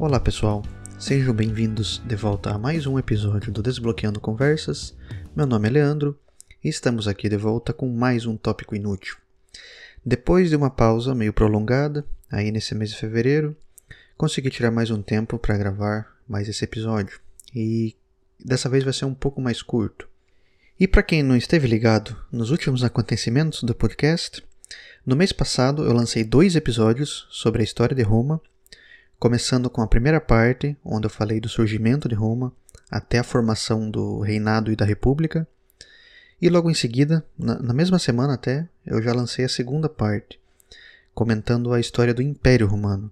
Olá pessoal, sejam bem-vindos de volta a mais um episódio do Desbloqueando Conversas. Meu nome é Leandro e estamos aqui de volta com mais um tópico inútil. Depois de uma pausa meio prolongada, aí nesse mês de fevereiro, consegui tirar mais um tempo para gravar mais esse episódio e dessa vez vai ser um pouco mais curto. E para quem não esteve ligado nos últimos acontecimentos do podcast, no mês passado eu lancei dois episódios sobre a história de Roma, começando com a primeira parte, onde eu falei do surgimento de Roma até a formação do reinado e da república, e logo em seguida, na, na mesma semana até, eu já lancei a segunda parte, comentando a história do Império Romano,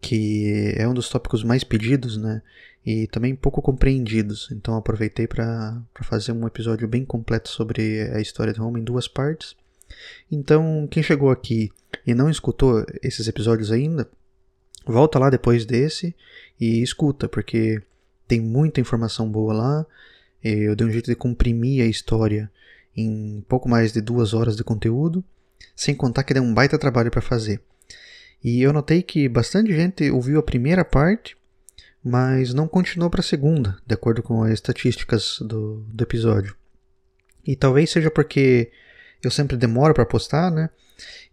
que é um dos tópicos mais pedidos, né? E também pouco compreendidos. Então aproveitei para fazer um episódio bem completo sobre a história de Roma em duas partes. Então, quem chegou aqui e não escutou esses episódios ainda, volta lá depois desse e escuta, porque tem muita informação boa lá. Eu dei um jeito de comprimir a história em pouco mais de duas horas de conteúdo, sem contar que deu um baita trabalho para fazer. E eu notei que bastante gente ouviu a primeira parte, mas não continuou para a segunda, de acordo com as estatísticas do, do episódio. E talvez seja porque eu sempre demoro para postar, né?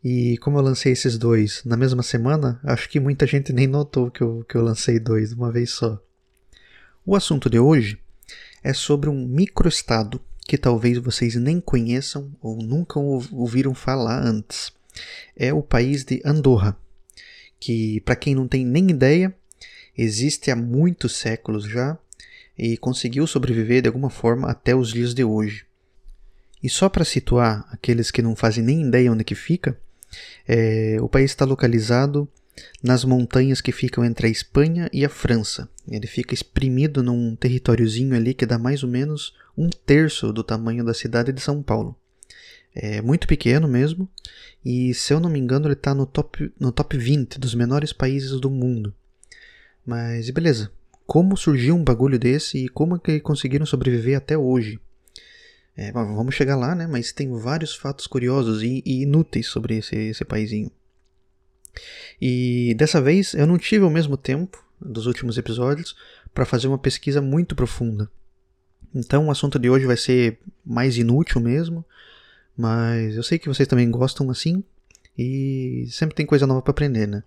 E como eu lancei esses dois na mesma semana, acho que muita gente nem notou que eu, que eu lancei dois de uma vez só. O assunto de hoje é sobre um microestado que talvez vocês nem conheçam ou nunca ouviram falar antes. É o país de Andorra que, para quem não tem nem ideia, existe há muitos séculos já e conseguiu sobreviver de alguma forma até os dias de hoje. E só para situar aqueles que não fazem nem ideia onde que fica, é, o país está localizado nas montanhas que ficam entre a Espanha e a França. Ele fica exprimido num territóriozinho ali que dá mais ou menos um terço do tamanho da cidade de São Paulo. É muito pequeno mesmo, e se eu não me engano ele está no top, no top 20 dos menores países do mundo. Mas beleza, como surgiu um bagulho desse e como é que conseguiram sobreviver até hoje? É, vamos chegar lá, né? Mas tem vários fatos curiosos e, e inúteis sobre esse, esse paizinho. E dessa vez eu não tive o mesmo tempo dos últimos episódios para fazer uma pesquisa muito profunda. Então o assunto de hoje vai ser mais inútil mesmo, mas eu sei que vocês também gostam assim e sempre tem coisa nova para aprender, né?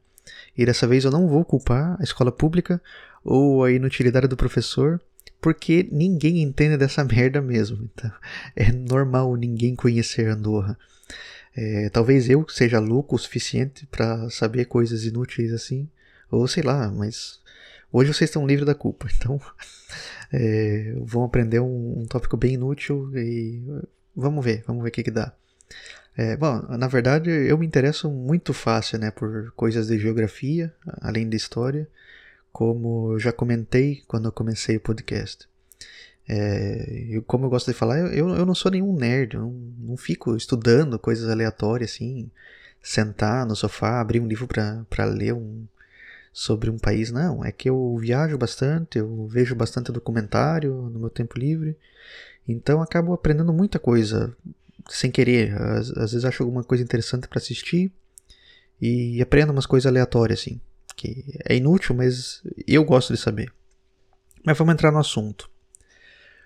E dessa vez eu não vou culpar a escola pública ou a inutilidade do professor, porque ninguém entende dessa merda mesmo. Então, é normal ninguém conhecer Andorra. É, talvez eu seja louco o suficiente para saber coisas inúteis assim, ou sei lá, mas hoje vocês estão livres da culpa. Então, é, vão aprender um, um tópico bem inútil e vamos ver, vamos ver o que, que dá. É, bom, na verdade eu me interesso muito fácil né, por coisas de geografia, além de história, como eu já comentei quando eu comecei o podcast. É, eu, como eu gosto de falar, eu, eu não sou nenhum nerd, eu não, não fico estudando coisas aleatórias assim, sentar no sofá, abrir um livro para ler um, sobre um país, não. É que eu viajo bastante, eu vejo bastante documentário no meu tempo livre então acabo aprendendo muita coisa sem querer. Às, às vezes acho alguma coisa interessante para assistir e aprendo umas coisas aleatórias assim, que é inútil, mas eu gosto de saber. Mas vamos entrar no assunto.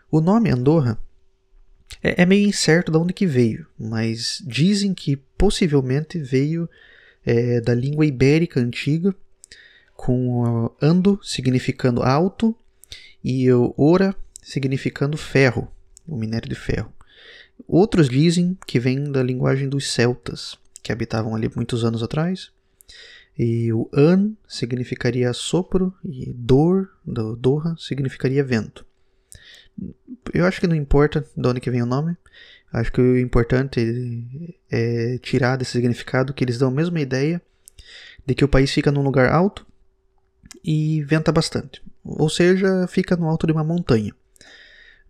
O nome Andorra é, é meio incerto de onde que veio, mas dizem que possivelmente veio é, da língua ibérica antiga, com ando significando alto e ora significando ferro o minério de ferro. Outros dizem que vem da linguagem dos celtas, que habitavam ali muitos anos atrás. E o an significaria sopro e dor, do dorra, significaria vento. Eu acho que não importa de onde que vem o nome. Acho que o importante é tirar desse significado que eles dão a mesma ideia de que o país fica num lugar alto e venta bastante. Ou seja, fica no alto de uma montanha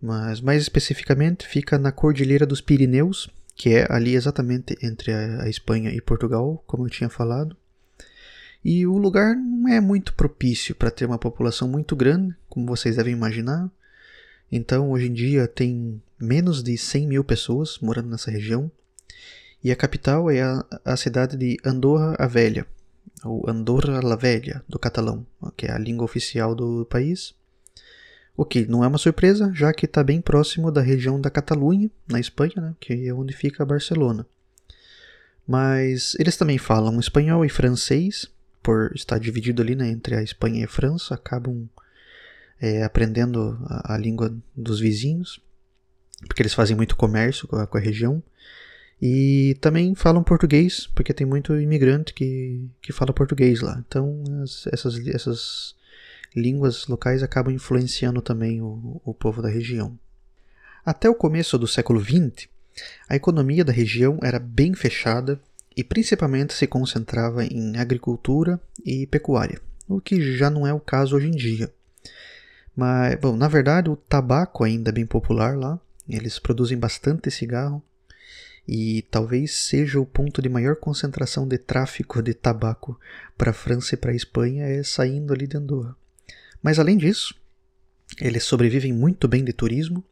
mas mais especificamente fica na Cordilheira dos Pirineus, que é ali exatamente entre a, Espanha e Portugal, como eu tinha falado. E o lugar não é muito propício para ter uma população muito grande, como vocês devem imaginar. Então, hoje em dia, tem menos de 100 mil pessoas morando nessa região. E a capital é a, a cidade de Andorra a Velha, o Andorra la Velha, do catalão, que é a língua oficial do país. O que não é uma surpresa, já que está bem próximo da região da Catalunha, na Espanha, né, que é onde fica Barcelona. Mas eles também falam espanhol e francês, por estar dividido ali né, entre a Espanha e a França, acabam é, aprendendo a, a, língua dos vizinhos, porque eles fazem muito comércio com a, com a, região. E também falam português, porque tem muito imigrante que, que fala português lá. Então as, essas, essas línguas locais acabam influenciando também o, o povo da região. Até o começo do século XX, a economia da região era bem fechada e principalmente se concentrava em agricultura e pecuária, o que já não é o caso hoje em dia. Mas, bom, na verdade, o tabaco ainda é bem popular lá, eles produzem bastante cigarro e talvez seja o ponto de maior concentração de tráfico de tabaco para a França e para a Espanha é saindo ali de Andorra. Mas além disso, eles sobrevivem muito bem de turismo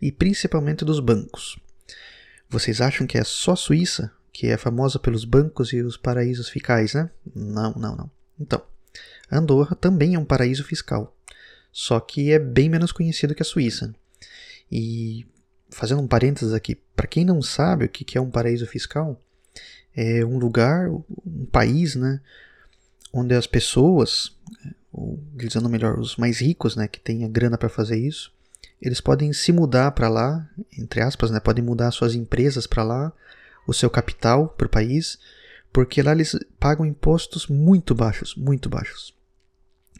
e principalmente dos bancos. Vocês acham que é só a Suíça que é famosa pelos bancos e os paraísos fiscais, né? Não, não, não. Então, Andorra também é um paraíso fiscal, só que é bem menos conhecido que a Suíça. E fazendo um parênteses aqui, para quem não sabe o que é um paraíso fiscal, é um lugar, um país, né, onde as pessoas, ou dizendo melhor, os mais ricos, né, que têm a grana para fazer isso, eles podem se mudar para lá, entre aspas, né, podem mudar suas empresas para lá o seu capital para o país, porque lá eles pagam impostos muito baixos, muito baixos.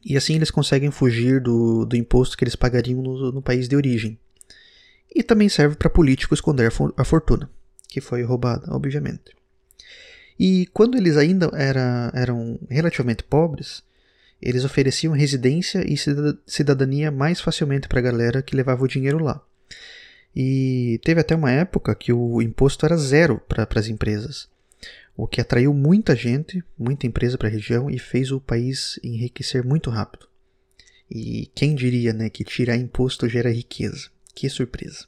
E assim eles conseguem fugir do, do imposto que eles pagariam no, no país de origem. E também serve para político esconder a fortuna, que foi roubada, obviamente. E quando eles ainda era, eram relativamente pobres, eles ofereciam residência e cidadania mais facilmente para a galera que levava o dinheiro lá. E teve até uma época que o imposto era zero para as empresas, o que atraiu muita gente, muita empresa para a região e fez o país enriquecer muito rápido. E quem diria né, que tirar imposto gera riqueza? Que surpresa!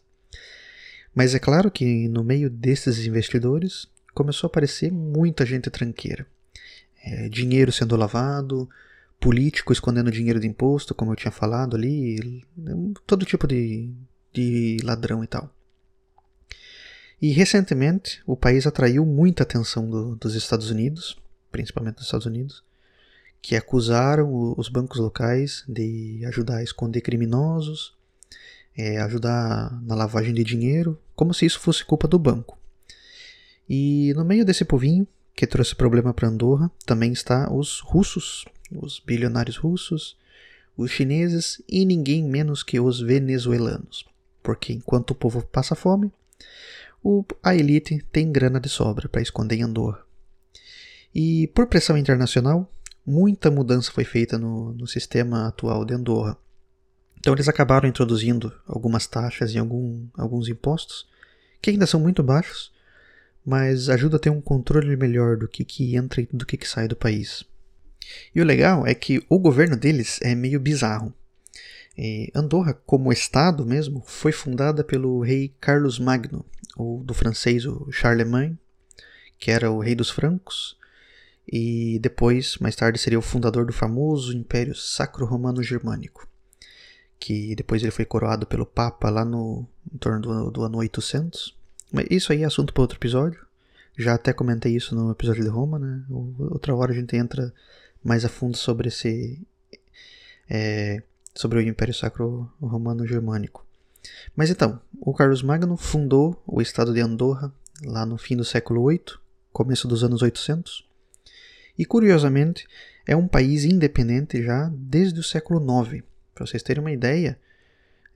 Mas é claro que no meio desses investidores começou a aparecer muita gente tranqueira. É, dinheiro sendo lavado, político escondendo dinheiro de imposto, como eu tinha falado ali, todo tipo de, de ladrão e tal. E recentemente o país atraiu muita atenção do, dos Estados Unidos, principalmente dos Estados Unidos, que acusaram os bancos locais de ajudar a esconder criminosos, é, ajudar na lavagem de dinheiro, como se isso fosse culpa do banco. E no meio desse povinho que trouxe problema para Andorra também está os russos, os bilionários russos, os chineses e ninguém menos que os venezuelanos porque enquanto o povo passa fome, o, a elite tem grana de sobra para esconder em Andorra. E por pressão internacional, muita mudança foi feita no, no sistema atual de Andorra. Então eles acabaram introduzindo algumas taxas e algum, alguns impostos, que ainda são muito baixos, mas ajuda a ter um controle melhor do que, que entra e do que, que sai do país. E o legal é que o governo deles é meio bizarro. Andorra, como estado mesmo, foi fundada pelo rei Carlos Magno, ou do francês o Charlemagne, que era o rei dos francos, e depois, mais tarde, seria o fundador do famoso Império Sacro-Romano-Germânico, que depois ele foi coroado pelo Papa lá no em torno do, do ano 800. Mas isso aí é assunto para outro episódio. Já até comentei isso no episódio de Roma, né? Outra hora a gente entra mais a fundo sobre esse é, sobre o Império Sacro Romano Germânico. Mas então, o Carlos Magno fundou o estado de Andorra lá no fim do século VIII, começo dos anos 800, e curiosamente é um país independente já desde o século IX. Para vocês terem uma ideia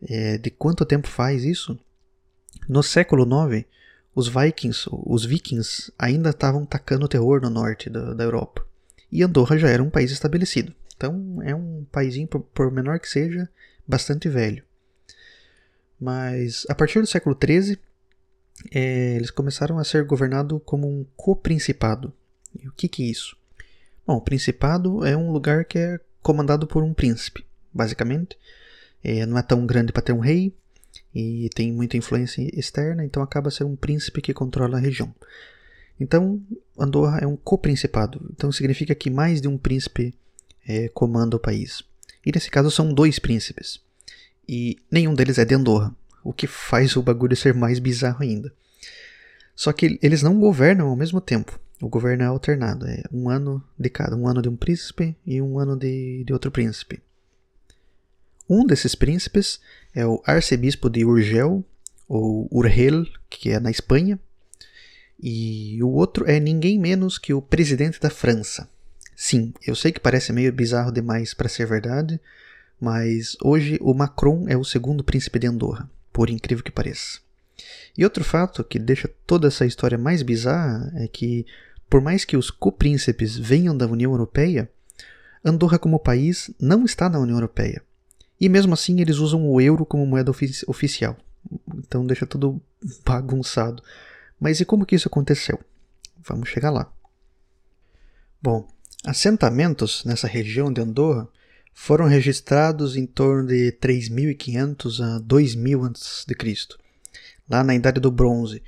é, de quanto tempo faz isso, no século IX os Vikings, os Vikings ainda estavam tacando terror no norte da, da Europa, e Andorra já era um país estabelecido. Então é um por, por menor que seja, bastante velho. Mas a partir do século XIII, é, eles começaram a ser governados como um coprincipado. E o que, que é isso? Bom, o principado é um lugar que é comandado por um príncipe, basicamente. É, não é tão grande para ter um rei e tem muita influência externa, então acaba sendo um príncipe que controla a região. Então, Andorra é um coprincipado. Então, significa que mais de um príncipe é, comanda o país. E nesse caso são dois príncipes. E nenhum deles é de Andorra, o que faz o bagulho ser mais bizarro ainda. Só que eles não governam ao mesmo tempo. O governo é alternado, é um ano de cada, um ano de um príncipe e um ano de, de outro príncipe. Um desses príncipes é o arcebispo de Urgel, ou Urgel, que é na Espanha, e o outro é ninguém menos que o presidente da França. Sim, eu sei que parece meio bizarro demais para ser verdade, mas hoje o Macron é o segundo príncipe de Andorra, por incrível que pareça. E outro fato que deixa toda essa história mais bizarra é que, por mais que os copríncipes venham da União Europeia, Andorra como país não está na União Europeia. E mesmo assim eles usam o euro como moeda ofici oficial. Então deixa tudo bagunçado. Mas e como que isso aconteceu? Vamos chegar lá. Bom, assentamentos nessa região de Andorra foram registrados em torno de 3.500 a 2.000 a.C lá na Idade do Bronze,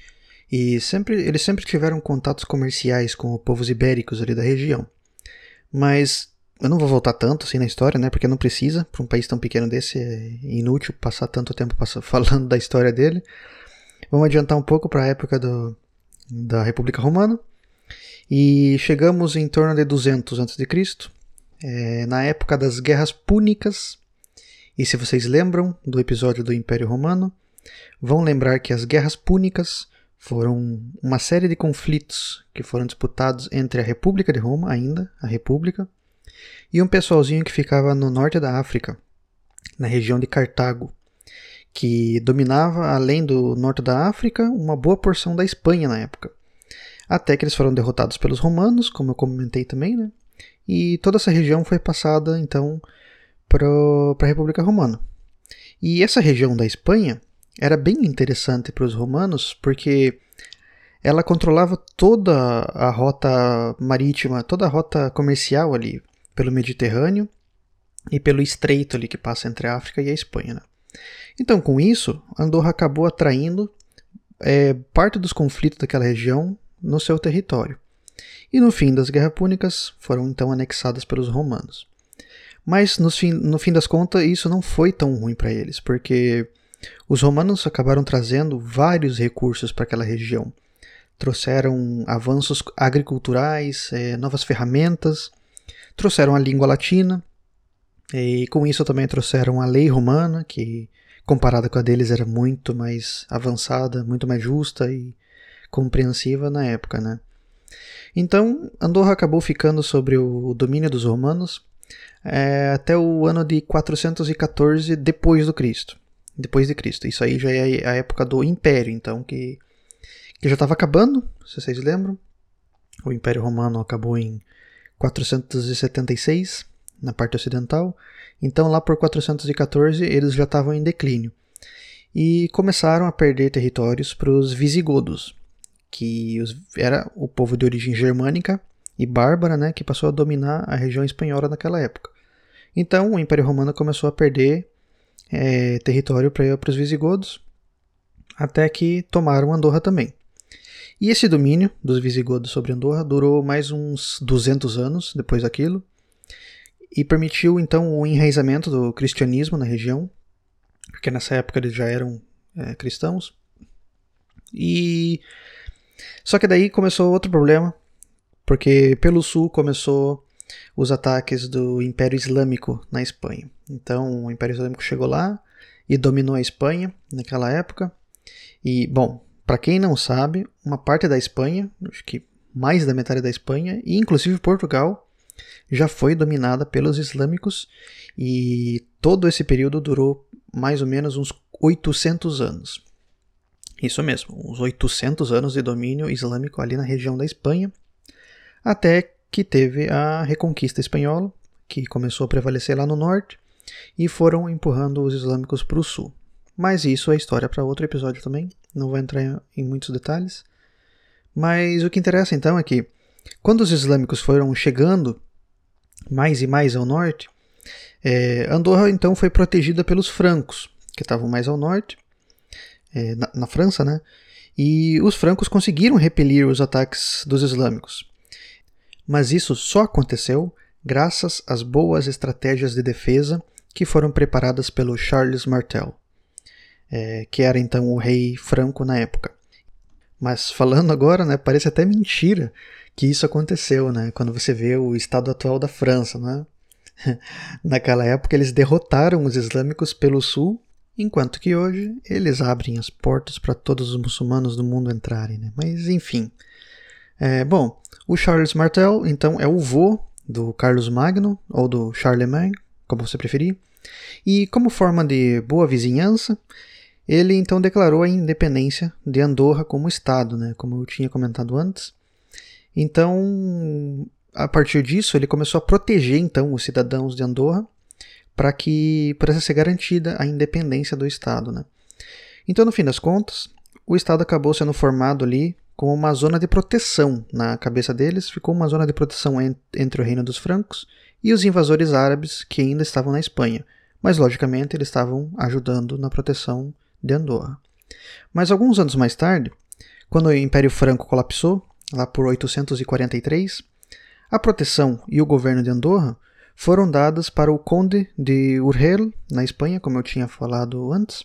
e sempre, eles sempre tiveram contatos comerciais com os povos ibéricos ali da região. Mas eu não vou voltar tanto assim na história, né? Porque não precisa, para um país tão pequeno desse é inútil passar tanto tempo falando da história dele. Vamos adiantar um pouco para a época do, da República Romana. E chegamos em torno de 200 a.C., é, na época das Guerras Púnicas. E se vocês lembram do episódio do Império Romano, vão lembrar que as guerras púnicas foram uma série de conflitos que foram disputados entre a República de Roma, ainda, a República, e um pessoalzinho que ficava no norte da África, na região de Cartago, que dominava, além do norte da África, uma boa porção da Espanha na época. Até que eles foram derrotados pelos romanos, como eu comentei também, né? E toda essa região foi passada, então, para a República Romana. E essa região da Espanha era bem interessante para os romanos, porque ela controlava toda a rota marítima, toda a rota comercial ali, pelo Mediterrâneo e pelo estreito ali que passa entre a África e a Espanha. Né? Então, com isso, Andorra acabou atraindo é, parte dos conflitos daquela região no seu território. E no fim das Guerras Púnicas foram então anexadas pelos romanos. Mas no fim, no fim das contas, isso não foi tão ruim para eles, porque os romanos acabaram trazendo vários recursos para aquela região. Trouxeram avanços agriculturais, é, novas ferramentas, trouxeram a língua latina, e com isso também trouxeram a lei romana, que comparada com a deles era muito mais avançada, muito mais justa e compreensiva na época, né? Então, Andorra acabou ficando sobre o domínio dos romanos é, até o ano de 414 depois do Cristo depois de Cristo. Isso aí já é a época do Império, então, que, que já estava acabando, se vocês lembram. O Império Romano acabou em 476, na parte ocidental. Então, lá por 414, eles já estavam em declínio. E começaram a perder territórios para os visigodos, que os, era o povo de origem germânica e bárbara, né, que passou a dominar a região espanhola naquela época. Então, o Império Romano começou a perder é, território para os visigodos, até que tomaram Andorra também. E esse domínio dos visigodos sobre Andorra durou mais uns 200 anos depois daquilo, e permitiu então o enraizamento do cristianismo na região, porque nessa época eles já eram é, cristãos. E só que daí começou outro problema, porque pelo sul começou os ataques do Império Islâmico na Espanha. Então, o Império Islâmico chegou lá e dominou a Espanha naquela época. E, bom, para quem não sabe, uma parte da Espanha, acho que mais da metade da Espanha, e inclusive Portugal, já foi dominada pelos islâmicos e todo esse período durou mais ou menos uns 800 anos. Isso mesmo, uns 800 anos de domínio islâmico ali na região da Espanha, até que teve a Reconquista Espanhola, que começou a prevalecer lá no norte, e foram empurrando os islâmicos para o sul. Mas isso é história para outro episódio também, não vou entrar em muitos detalhes. Mas o que interessa então é que, quando os islâmicos foram chegando mais e mais ao norte, é, Andorra então foi protegida pelos francos, que estavam mais ao norte, é, na, na, França, né? e os francos conseguiram repelir os ataques dos islâmicos. Mas isso só aconteceu graças às boas estratégias de defesa que foram preparadas pelo Charles Martel, é, que era então o rei franco na época. Mas falando agora, né, parece até mentira que isso aconteceu, né, quando você vê o estado atual da França, né? Naquela época eles derrotaram os islâmicos pelo sul, enquanto que hoje eles abrem as portas para todos os muçulmanos do mundo entrarem, né? Mas enfim. É, bom, o Charles Martel, então, é o vô do Carlos Magno, ou do Charlemagne, como você preferir. E como forma de boa vizinhança, ele então declarou a independência de Andorra como Estado, né, como eu tinha comentado antes. Então, a partir disso, ele começou a proteger então os cidadãos de Andorra para que pudesse ser garantida a independência do Estado. Né. Então, no fim das contas, o Estado acabou sendo formado ali como uma zona de proteção na cabeça deles, ficou uma zona de proteção entre o reino dos francos e os invasores árabes que ainda estavam na Espanha, mas logicamente eles estavam ajudando na proteção de Andorra. Mas alguns anos mais tarde, quando o Império Franco colapsou, lá por 843, a proteção e o governo de Andorra foram dadas para o Conde de Urgel, na Espanha, como eu tinha falado antes,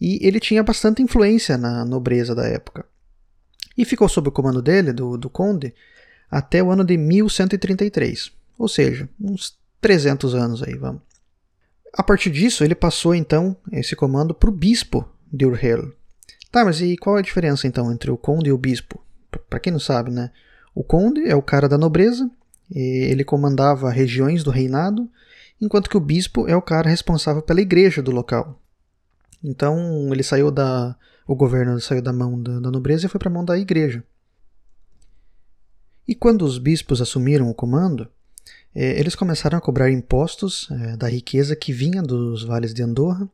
e ele tinha bastante influência na nobreza da época. E ficou sob o comando dele, do, do Conde, até o ano de 1133, ou seja, uns 300 anos aí, vamos. A partir disso, ele passou então esse comando para o bispo de Urgel. Tá, mas e qual é a diferença então entre o conde e o bispo? Para quem não sabe, né? O conde é o cara da nobreza, ele comandava regiões do reinado, enquanto que o bispo é o cara responsável pela igreja do local. Então ele saiu da. O governo saiu da mão da, da nobreza e foi para a mão da igreja. E quando os bispos assumiram o comando, é, eles começaram a cobrar impostos é, da riqueza que vinha dos vales de Andorra,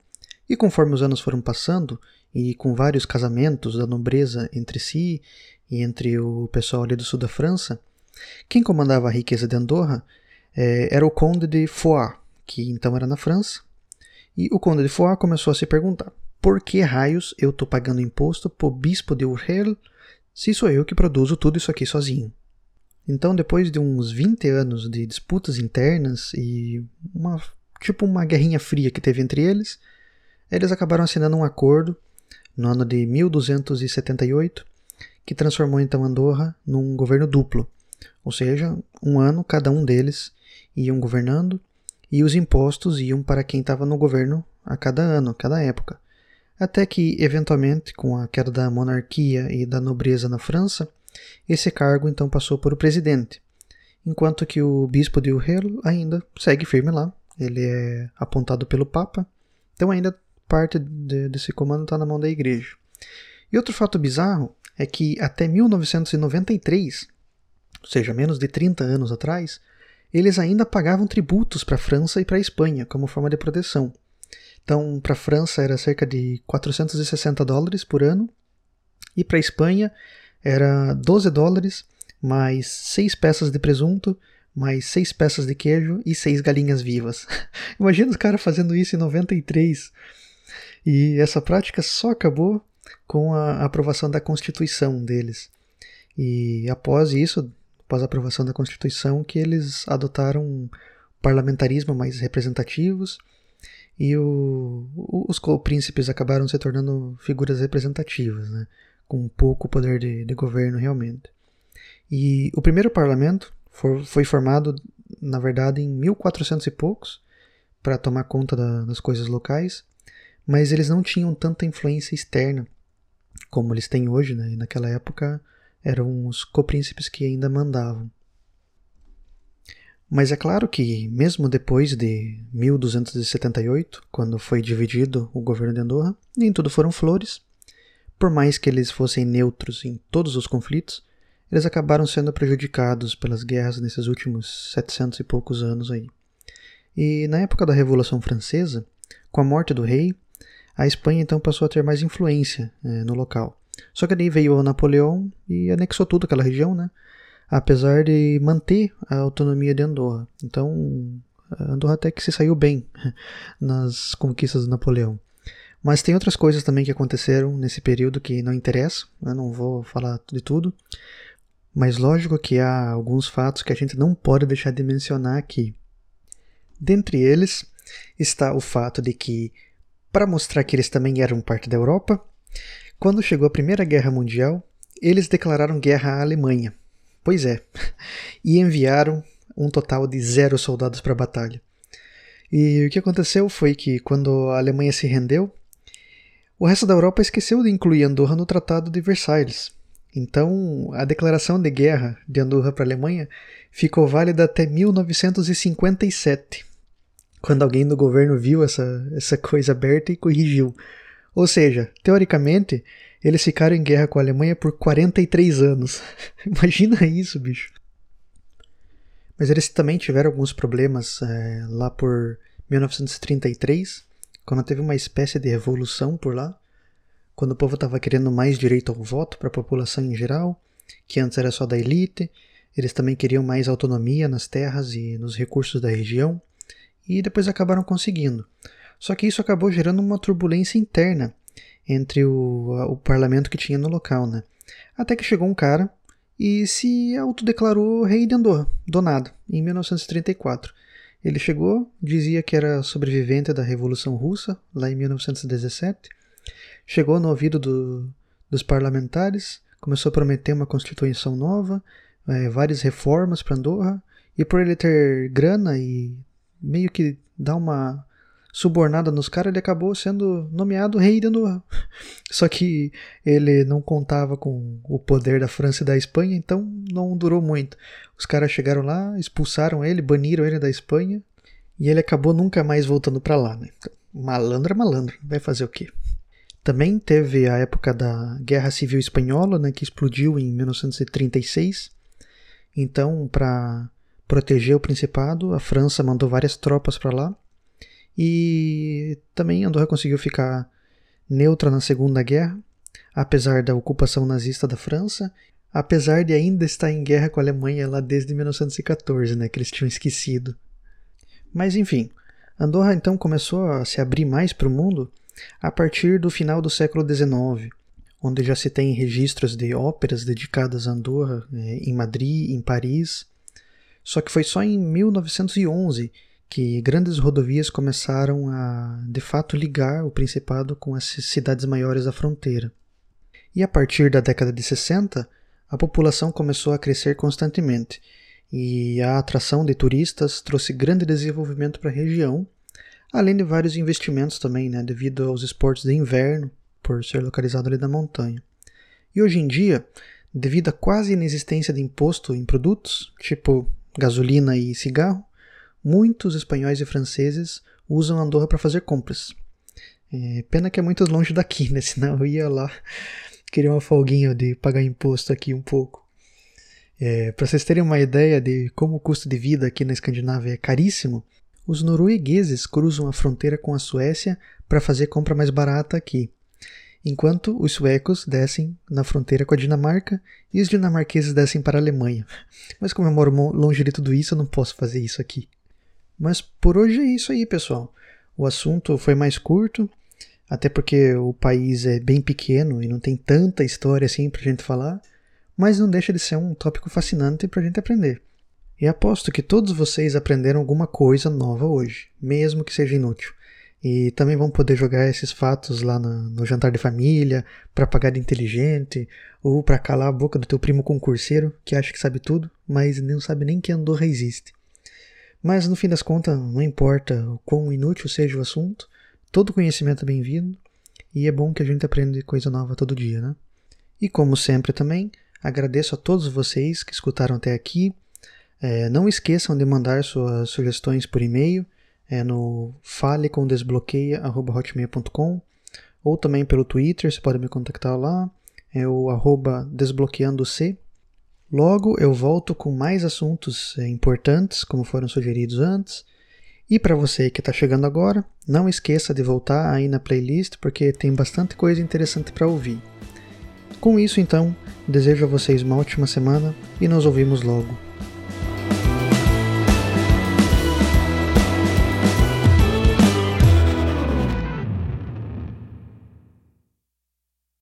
e conforme os anos foram passando, e com vários casamentos da nobreza entre si e entre o pessoal ali do sul da França, quem comandava a riqueza de Andorra é, era o Conde de Foix, que então era na França, e o Conde de Foix começou a se perguntar: por que raios eu estou pagando imposto pro bispo de Urgel se sou eu que produzo tudo isso aqui sozinho? Então, depois de uns 20 anos de disputas internas e uma tipo uma guerrinha fria que teve entre eles, eles acabaram assinando um acordo no ano de 1278 que transformou então Andorra num governo duplo, ou seja, um ano cada um deles iam governando e os impostos iam para quem estava no governo a cada ano, cada época. Até que, eventualmente, com a queda da monarquia e da nobreza na França, esse cargo então passou para o presidente, enquanto que o bispo de Urrelo ainda segue firme lá. Ele é apontado pelo Papa, então ainda parte de, desse comando está na mão da igreja. E outro fato bizarro é que até 1993, ou seja, menos de 30 anos atrás, eles ainda pagavam tributos para a França e para a Espanha como forma de proteção. Então, para a França era cerca de 460 dólares por ano e para a Espanha era 12 dólares, mais 6 peças de presunto, mais 6 peças de queijo e 6 galinhas vivas. Imagina os caras fazendo isso em 93. E essa prática só acabou com a aprovação da Constituição deles. E após isso, após a aprovação da Constituição, que eles adotaram parlamentarismo mais representativos e o, os príncipes acabaram se tornando figuras representativas, né? com pouco poder de, de governo realmente. E o primeiro parlamento for, foi formado, na verdade, em 1400 e poucos, para tomar conta da, das coisas locais, mas eles não tinham tanta influência externa como eles têm hoje, né? E naquela época eram os copríncipes que ainda mandavam. Mas é claro que, mesmo depois de 1278, quando foi dividido o governo de Andorra, nem tudo foram flores, por mais que eles fossem neutros em todos os conflitos, eles acabaram sendo prejudicados pelas guerras nesses últimos setecentos e poucos anos aí. E na época da Revolução Francesa, com a morte do rei, a Espanha então passou a ter mais influência é, no local. Só que daí veio o Napoleão e anexou tudo aquela região, né? Apesar de manter a autonomia de Andorra. Então, Andorra até que se saiu bem nas conquistas de Napoleão. Mas tem outras coisas também que aconteceram nesse período que não interessam, eu não vou falar de tudo. Mas lógico que há alguns fatos que a gente não pode deixar de mencionar aqui. Dentre eles está o fato de que, para mostrar que eles também eram parte da Europa, quando chegou a Primeira Guerra Mundial, eles declararam guerra à Alemanha. Pois é, e enviaram um total de zero soldados para a batalha. E o que aconteceu foi que, quando a Alemanha se rendeu, o resto da Europa esqueceu de incluir Andorra no Tratado de Versalhes. Então, a declaração de guerra de Andorra para a Alemanha ficou válida até 1957, quando alguém do governo viu essa, essa coisa aberta e corrigiu. Ou seja, teoricamente, eles ficaram em guerra com a Alemanha por 43 anos. Imagina isso, bicho. Mas eles também tiveram alguns problemas é, lá por 1933, quando teve uma espécie de revolução por lá, quando o povo estava querendo mais direito ao voto para a população em geral, que antes era só da elite, eles também queriam mais autonomia nas terras e nos recursos da região, e depois acabaram conseguindo. Só que isso acabou gerando uma turbulência interna entre o, o parlamento que tinha no local, né? Até que chegou um cara e se autodeclarou rei de Andorra, do nada, em 1934. Ele chegou, dizia que era sobrevivente da Revolução Russa, lá em 1917. Chegou no ouvido do, dos parlamentares, começou a prometer uma constituição nova, é, várias reformas para Andorra, e por ele ter grana e meio que dar uma subornada nos caras, ele acabou sendo nomeado rei de Andorra. Só que ele não contava com o poder da França e da Espanha, então não durou muito. Os caras chegaram lá, expulsaram ele, baniram ele da Espanha, e ele acabou nunca mais voltando para lá. Né? Então, malandro é malandro, vai fazer o quê? Também teve a época da Guerra Civil Espanhola, né, que explodiu em 1936. Então, para proteger o Principado, a França mandou várias tropas para lá e também Andorra conseguiu ficar neutra na Segunda Guerra, apesar da ocupação nazista da França, apesar de ainda estar em guerra com a Alemanha lá desde 1914, né, que eles tinham esquecido. Mas enfim, Andorra então começou a se abrir mais para o mundo a partir do final do século XIX, onde já se tem registros de óperas dedicadas a Andorra, né, em Madrid, em Paris. Só que foi só em 1911 que grandes rodovias começaram a, de fato, ligar o Principado com as cidades maiores da fronteira. E a partir da década de 60, a população começou a crescer constantemente, e a atração de turistas trouxe grande desenvolvimento para a região, além de vários investimentos também, né, devido aos esportes de inverno, por ser localizado ali na montanha. E hoje em dia, devido à quase inexistência de imposto em produtos, tipo gasolina e cigarro, muitos espanhóis e franceses usam Andorra para fazer compras. É, pena que é muito longe daqui, né? Senão eu ia lá, queria uma folguinha de pagar imposto aqui um pouco. É, para vocês terem uma ideia de como o custo de vida aqui na Escandinávia é caríssimo, os noruegueses cruzam a fronteira com a Suécia para fazer compra mais barata aqui, enquanto os suecos descem na fronteira com a Dinamarca e os dinamarqueses descem para a Alemanha. Mas como eu moro longe de tudo isso, eu não posso fazer isso aqui. Mas por hoje é isso aí, pessoal. O assunto foi mais curto, até porque o país é bem pequeno e não tem tanta história assim pra gente falar, mas não deixa de ser um tópico fascinante pra gente aprender. E aposto que todos vocês aprenderam alguma coisa nova hoje, mesmo que seja inútil. E também vão poder jogar esses fatos lá no, no jantar de família, para pagar de inteligente, ou para calar a boca do teu primo concurseiro, que acha que sabe tudo, mas não sabe nem que Andorra existe. Mas no fim das contas, não importa o quão inútil seja o assunto, todo conhecimento é bem-vindo e é bom que a gente aprenda coisa nova todo dia, né? E como sempre também, agradeço a todos vocês que escutaram até aqui. É, não esqueçam de mandar suas sugestões por e-mail é no falecomdesbloqueia.hotmail.com ou também pelo Twitter, você pode me contactar lá, é o arroba desbloqueando-c Logo, eu volto com mais assuntos eh, importantes, como foram sugeridos antes. E para você que está chegando agora, não esqueça de voltar aí na playlist, porque tem bastante coisa interessante para ouvir. Com isso, então, desejo a vocês uma ótima semana e nos ouvimos logo.